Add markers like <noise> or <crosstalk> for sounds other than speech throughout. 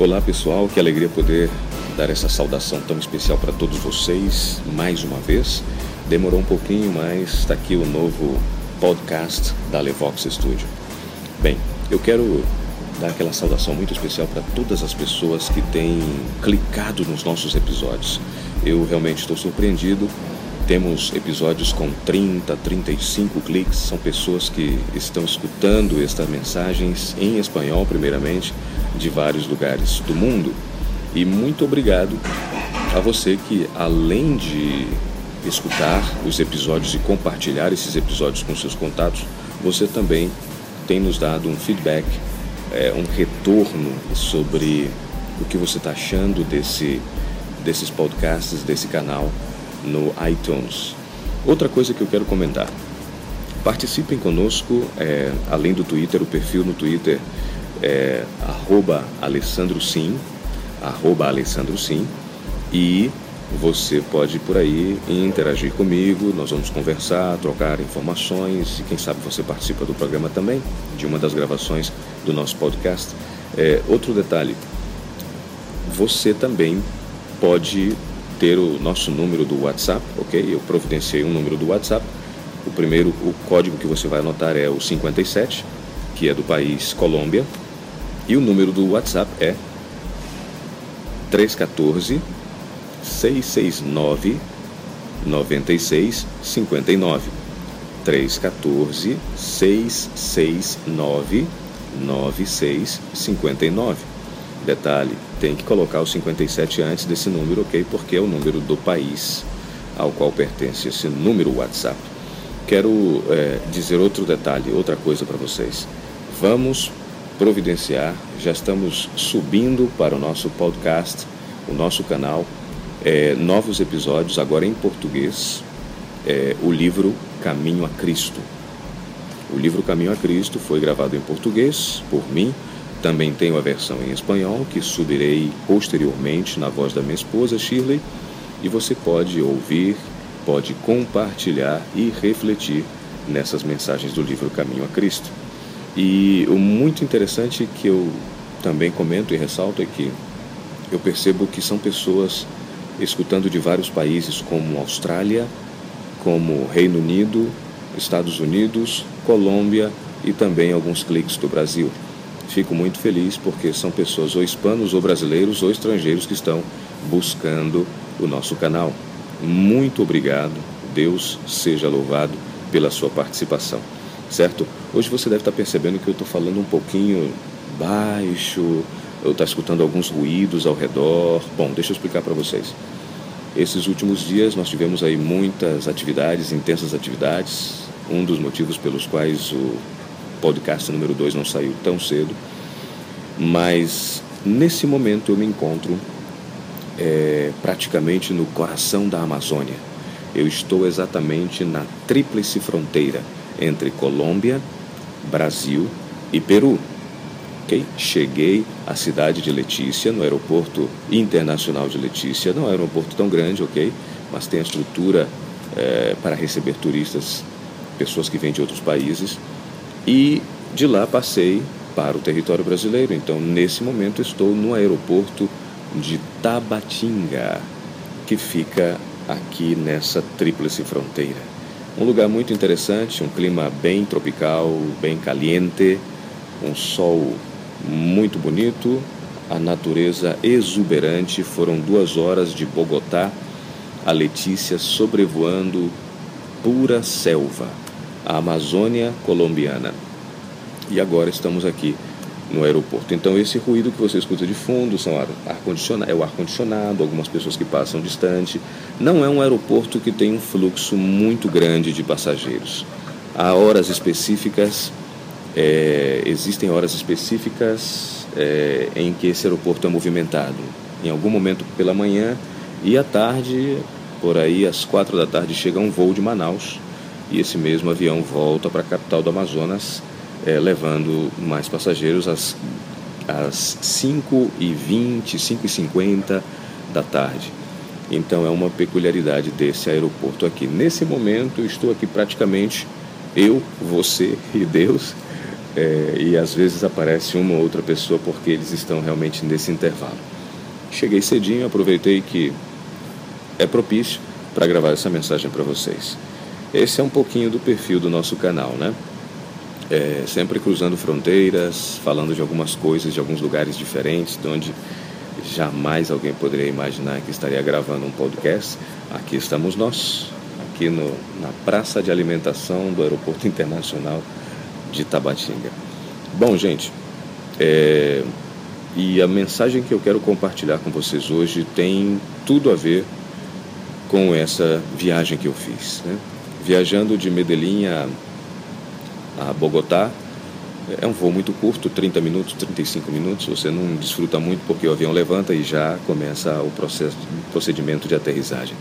Olá pessoal, que alegria poder dar essa saudação tão especial para todos vocês mais uma vez. Demorou um pouquinho, mas está aqui o novo podcast da Levox Studio. Bem, eu quero dar aquela saudação muito especial para todas as pessoas que têm clicado nos nossos episódios. Eu realmente estou surpreendido. Temos episódios com 30, 35 cliques. São pessoas que estão escutando estas mensagens em espanhol, primeiramente, de vários lugares do mundo. E muito obrigado a você que, além de escutar os episódios e compartilhar esses episódios com seus contatos, você também tem nos dado um feedback, é, um retorno sobre o que você está achando desse, desses podcasts, desse canal no iTunes. Outra coisa que eu quero comentar. Participem conosco, é, além do Twitter, o perfil no Twitter é arroba Alessandro Sim, arroba Alessandro Sim, e você pode ir por aí interagir comigo, nós vamos conversar, trocar informações e quem sabe você participa do programa também, de uma das gravações do nosso podcast. É, outro detalhe, você também pode ter o nosso número do WhatsApp, ok? Eu providenciei um número do WhatsApp. O primeiro, o código que você vai anotar é o 57, que é do país Colômbia, e o número do WhatsApp é 314 669 9659. 314 669 9659. Detalhe, tem que colocar o 57 antes desse número, ok? Porque é o número do país ao qual pertence esse número WhatsApp. Quero é, dizer outro detalhe, outra coisa para vocês. Vamos providenciar. Já estamos subindo para o nosso podcast, o nosso canal, é, novos episódios, agora em português, é, o livro Caminho a Cristo. O livro Caminho a Cristo foi gravado em português por mim. Também tenho a versão em espanhol, que subirei posteriormente na voz da minha esposa, Shirley. E você pode ouvir, pode compartilhar e refletir nessas mensagens do livro Caminho a Cristo. E o muito interessante que eu também comento e ressalto é que eu percebo que são pessoas escutando de vários países como Austrália, como Reino Unido, Estados Unidos, Colômbia e também alguns cliques do Brasil. Fico muito feliz porque são pessoas ou hispanos ou brasileiros ou estrangeiros que estão buscando o nosso canal. Muito obrigado. Deus seja louvado pela sua participação certo? Hoje você deve estar percebendo que eu estou falando um pouquinho baixo, eu estou escutando alguns ruídos ao redor. Bom, deixa eu explicar para vocês. Esses últimos dias nós tivemos aí muitas atividades, intensas atividades. Um dos motivos pelos quais o podcast número 2 não saiu tão cedo. Mas nesse momento eu me encontro é, praticamente no coração da Amazônia. Eu estou exatamente na tríplice fronteira entre Colômbia, Brasil e Peru. Okay? Cheguei à cidade de Letícia, no aeroporto internacional de Letícia. Não é um aeroporto tão grande, ok? Mas tem a estrutura é, para receber turistas, pessoas que vêm de outros países. E de lá passei para o território brasileiro. Então, nesse momento, estou no aeroporto de Tabatinga, que fica aqui nessa tríplice fronteira. Um lugar muito interessante, um clima bem tropical, bem caliente, um sol muito bonito, a natureza exuberante. Foram duas horas de Bogotá a Letícia sobrevoando pura selva, a Amazônia colombiana. E agora estamos aqui no aeroporto. Então esse ruído que você escuta de fundo são ar, ar -condicionado, é o ar condicionado, algumas pessoas que passam distante. Não é um aeroporto que tem um fluxo muito grande de passageiros. Há horas específicas, é, existem horas específicas é, em que esse aeroporto é movimentado. Em algum momento pela manhã e à tarde, por aí às quatro da tarde, chega um voo de Manaus e esse mesmo avião volta para a capital do Amazonas é, levando mais passageiros às, às 5h20, 5h50 da tarde. Então é uma peculiaridade desse aeroporto aqui. Nesse momento estou aqui praticamente eu, você <laughs> e Deus é, e às vezes aparece uma ou outra pessoa porque eles estão realmente nesse intervalo. Cheguei cedinho, aproveitei que é propício para gravar essa mensagem para vocês. Esse é um pouquinho do perfil do nosso canal, né? É, sempre cruzando fronteiras, falando de algumas coisas de alguns lugares diferentes, de onde jamais alguém poderia imaginar que estaria gravando um podcast. Aqui estamos nós, aqui no, na praça de alimentação do Aeroporto Internacional de Tabatinga. Bom, gente, é, e a mensagem que eu quero compartilhar com vocês hoje tem tudo a ver com essa viagem que eu fiz. Né? Viajando de Medellín a, a Bogotá, é um voo muito curto, 30 minutos, 35 minutos. Você não desfruta muito porque o avião levanta e já começa o processo, procedimento de aterrissagem.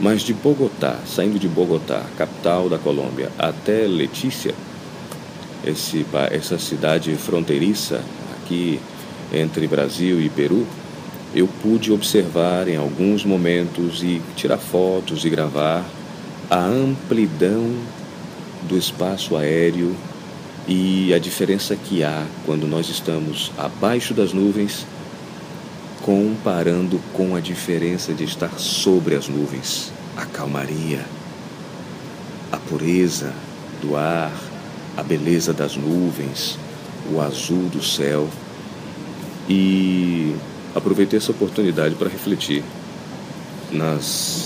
Mas de Bogotá, saindo de Bogotá, capital da Colômbia, até Letícia, esse, essa cidade fronteiriça aqui entre Brasil e Peru, eu pude observar em alguns momentos e tirar fotos e gravar a amplidão do espaço aéreo e a diferença que há quando nós estamos abaixo das nuvens, comparando com a diferença de estar sobre as nuvens. A calmaria, a pureza do ar, a beleza das nuvens, o azul do céu. E aproveitei essa oportunidade para refletir nas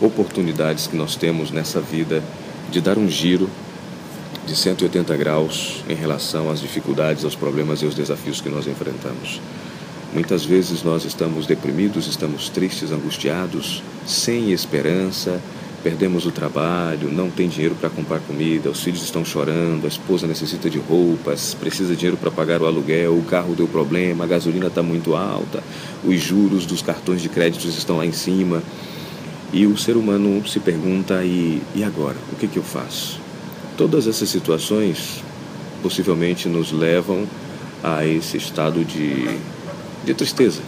oportunidades que nós temos nessa vida de dar um giro de 180 graus em relação às dificuldades, aos problemas e aos desafios que nós enfrentamos. Muitas vezes nós estamos deprimidos, estamos tristes, angustiados, sem esperança, perdemos o trabalho, não tem dinheiro para comprar comida, os filhos estão chorando, a esposa necessita de roupas, precisa de dinheiro para pagar o aluguel, o carro deu problema, a gasolina está muito alta, os juros dos cartões de créditos estão lá em cima. E o ser humano se pergunta: e, e agora? O que, que eu faço? Todas essas situações possivelmente nos levam a esse estado de, de tristeza,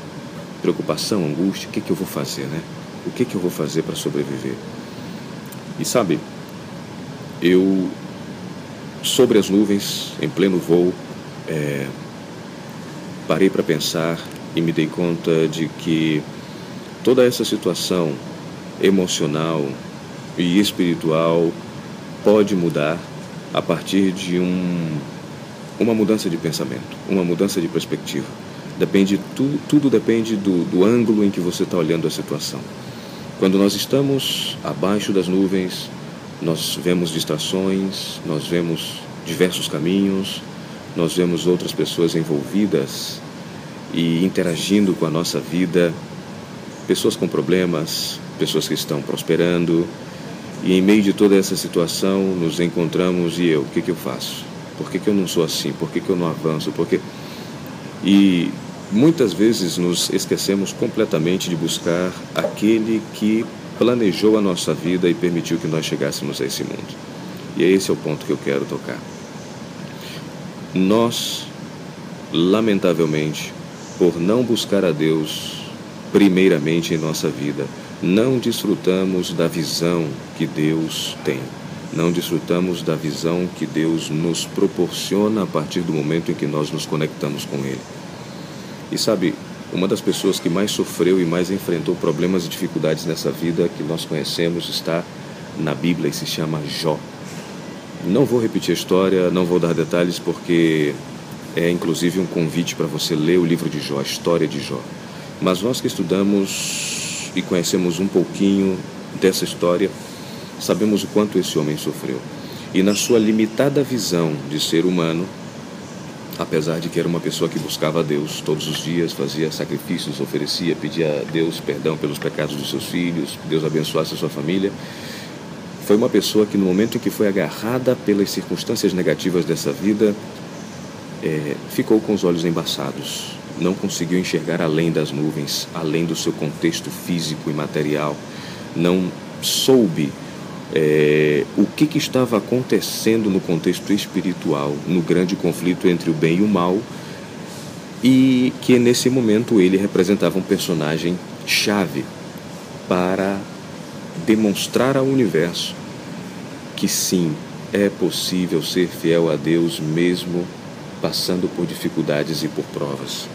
preocupação, angústia. O que, que eu vou fazer, né? O que, que eu vou fazer para sobreviver? E sabe, eu, sobre as nuvens, em pleno voo, é, parei para pensar e me dei conta de que toda essa situação emocional e espiritual pode mudar a partir de um, uma mudança de pensamento, uma mudança de perspectiva. Depende, tu, tudo depende do, do ângulo em que você está olhando a situação. Quando nós estamos abaixo das nuvens, nós vemos distrações, nós vemos diversos caminhos, nós vemos outras pessoas envolvidas e interagindo com a nossa vida, pessoas com problemas, pessoas que estão prosperando. E em meio de toda essa situação, nos encontramos e eu, o que, que eu faço? Por que, que eu não sou assim? Por que, que eu não avanço? Por que... E Muitas vezes nos esquecemos completamente de buscar aquele que planejou a nossa vida e permitiu que nós chegássemos a esse mundo. E esse é o ponto que eu quero tocar. Nós, lamentavelmente, por não buscar a Deus primeiramente em nossa vida, não desfrutamos da visão que Deus tem. Não desfrutamos da visão que Deus nos proporciona a partir do momento em que nós nos conectamos com Ele. E sabe, uma das pessoas que mais sofreu e mais enfrentou problemas e dificuldades nessa vida que nós conhecemos está na Bíblia e se chama Jó. Não vou repetir a história, não vou dar detalhes porque é inclusive um convite para você ler o livro de Jó, a história de Jó. Mas nós que estudamos e conhecemos um pouquinho dessa história, sabemos o quanto esse homem sofreu. E na sua limitada visão de ser humano, apesar de que era uma pessoa que buscava a Deus todos os dias, fazia sacrifícios, oferecia, pedia a Deus perdão pelos pecados dos seus filhos, Deus abençoasse a sua família. Foi uma pessoa que, no momento em que foi agarrada pelas circunstâncias negativas dessa vida, é, ficou com os olhos embaçados, não conseguiu enxergar além das nuvens, além do seu contexto físico e material, não soube é, o que, que estava acontecendo no contexto espiritual, no grande conflito entre o bem e o mal, e que nesse momento ele representava um personagem chave para demonstrar ao universo que sim, é possível ser fiel a Deus mesmo passando por dificuldades e por provas.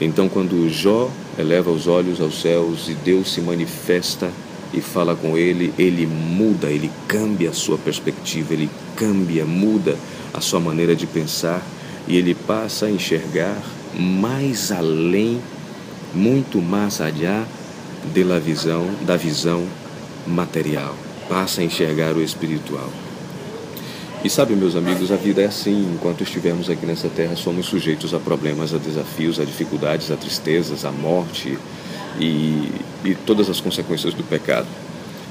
Então, quando Jó eleva os olhos aos céus e Deus se manifesta e fala com ele, ele muda, ele cambia a sua perspectiva, ele cambia, muda a sua maneira de pensar e ele passa a enxergar mais além, muito mais allá da visão, da visão material, passa a enxergar o espiritual. E sabe, meus amigos, a vida é assim. Enquanto estivermos aqui nessa terra, somos sujeitos a problemas, a desafios, a dificuldades, a tristezas, a morte e, e todas as consequências do pecado.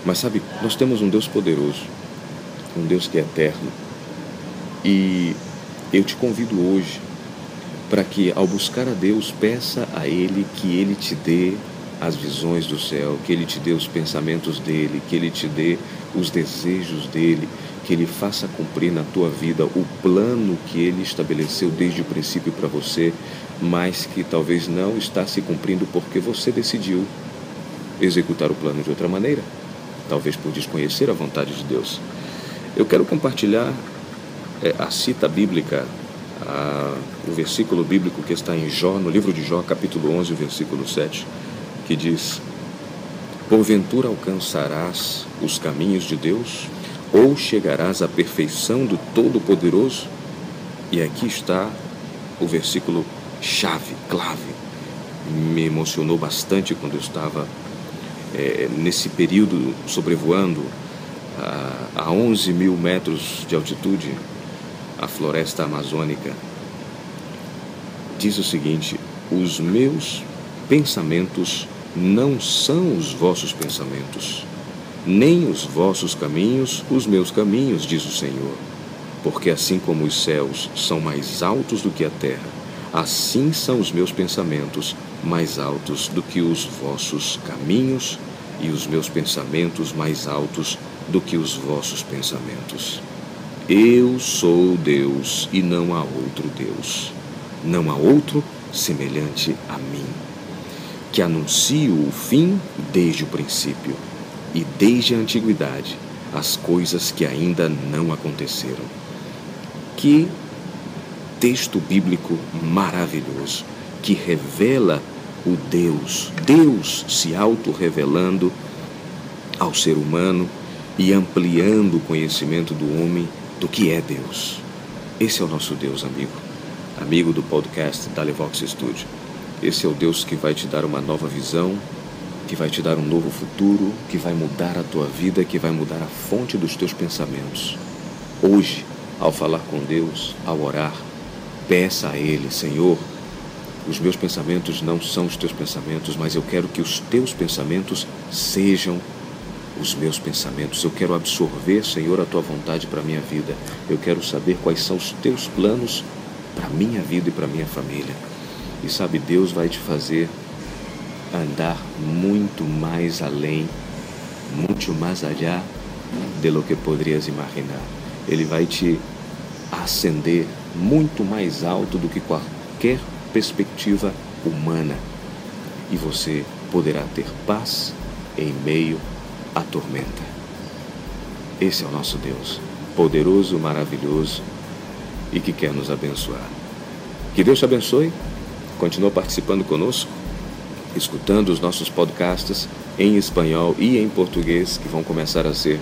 Mas sabe, nós temos um Deus poderoso, um Deus que é eterno. E eu te convido hoje para que, ao buscar a Deus, peça a Ele que Ele te dê as visões do céu, que Ele te dê os pensamentos dele, que Ele te dê os desejos dele, que Ele faça cumprir na tua vida o plano que Ele estabeleceu desde o princípio para você, mas que talvez não está se cumprindo porque você decidiu executar o plano de outra maneira, talvez por desconhecer a vontade de Deus. Eu quero compartilhar é, a cita bíblica, a, o versículo bíblico que está em Jó, no livro de Jó, capítulo 11, versículo 7, que diz: Porventura alcançarás os caminhos de Deus? Ou chegarás à perfeição do Todo-Poderoso? E aqui está o versículo chave, clave. Me emocionou bastante quando eu estava é, nesse período sobrevoando a, a 11 mil metros de altitude a floresta amazônica. Diz o seguinte: os meus pensamentos não são os vossos pensamentos nem os vossos caminhos os meus caminhos, diz o Senhor. Porque assim como os céus são mais altos do que a terra, assim são os meus pensamentos mais altos do que os vossos caminhos, e os meus pensamentos mais altos do que os vossos pensamentos. Eu sou Deus e não há outro Deus. Não há outro semelhante a mim, que anuncio o fim desde o princípio e desde a antiguidade as coisas que ainda não aconteceram. Que texto bíblico maravilhoso que revela o Deus, Deus se auto-revelando ao ser humano e ampliando o conhecimento do homem do que é Deus. Esse é o nosso Deus, amigo, amigo do podcast da Levox Studio. Esse é o Deus que vai te dar uma nova visão, que vai te dar um novo futuro, que vai mudar a tua vida, que vai mudar a fonte dos teus pensamentos. Hoje, ao falar com Deus, ao orar, peça a Ele, Senhor, os meus pensamentos não são os teus pensamentos, mas eu quero que os teus pensamentos sejam os meus pensamentos. Eu quero absorver, Senhor, a tua vontade para a minha vida. Eu quero saber quais são os teus planos para a minha vida e para a minha família. E sabe, Deus vai te fazer andar muito mais além, muito mais allá de lo que poderias imaginar. Ele vai te ascender muito mais alto do que qualquer perspectiva humana e você poderá ter paz em meio à tormenta. Esse é o nosso Deus, poderoso, maravilhoso e que quer nos abençoar. Que Deus te abençoe. Continua participando conosco escutando os nossos podcasts em espanhol e em português, que vão começar a ser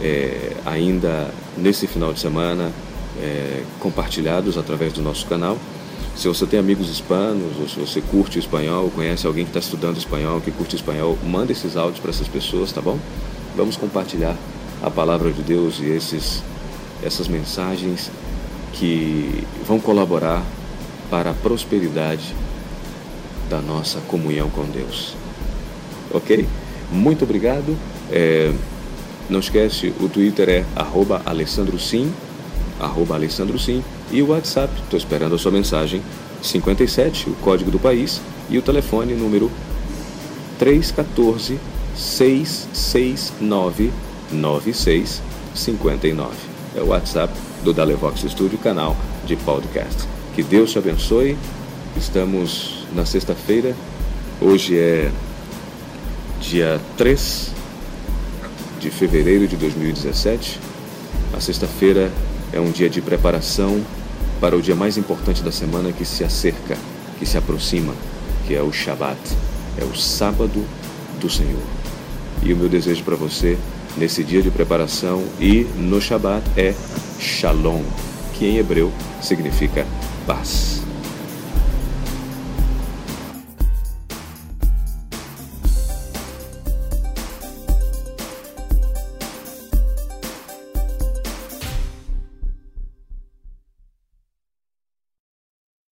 é, ainda nesse final de semana é, compartilhados através do nosso canal. Se você tem amigos hispanos, ou se você curte espanhol, conhece alguém que está estudando espanhol, que curte espanhol, manda esses áudios para essas pessoas, tá bom? Vamos compartilhar a palavra de Deus e esses, essas mensagens que vão colaborar para a prosperidade da nossa comunhão com Deus. Ok? Muito obrigado. É, não esquece, o Twitter é arroba Alessandro Sim, arroba e o WhatsApp, estou esperando a sua mensagem, 57, o código do país, e o telefone número 314 669 9659. É o WhatsApp do Dalevox Studio, canal de podcast. Que Deus te abençoe. Estamos na sexta-feira. Hoje é dia 3 de fevereiro de 2017. A sexta-feira é um dia de preparação para o dia mais importante da semana que se acerca, que se aproxima, que é o Shabat, é o sábado do Senhor. E o meu desejo para você nesse dia de preparação e no Shabat é Shalom, que em hebreu significa paz.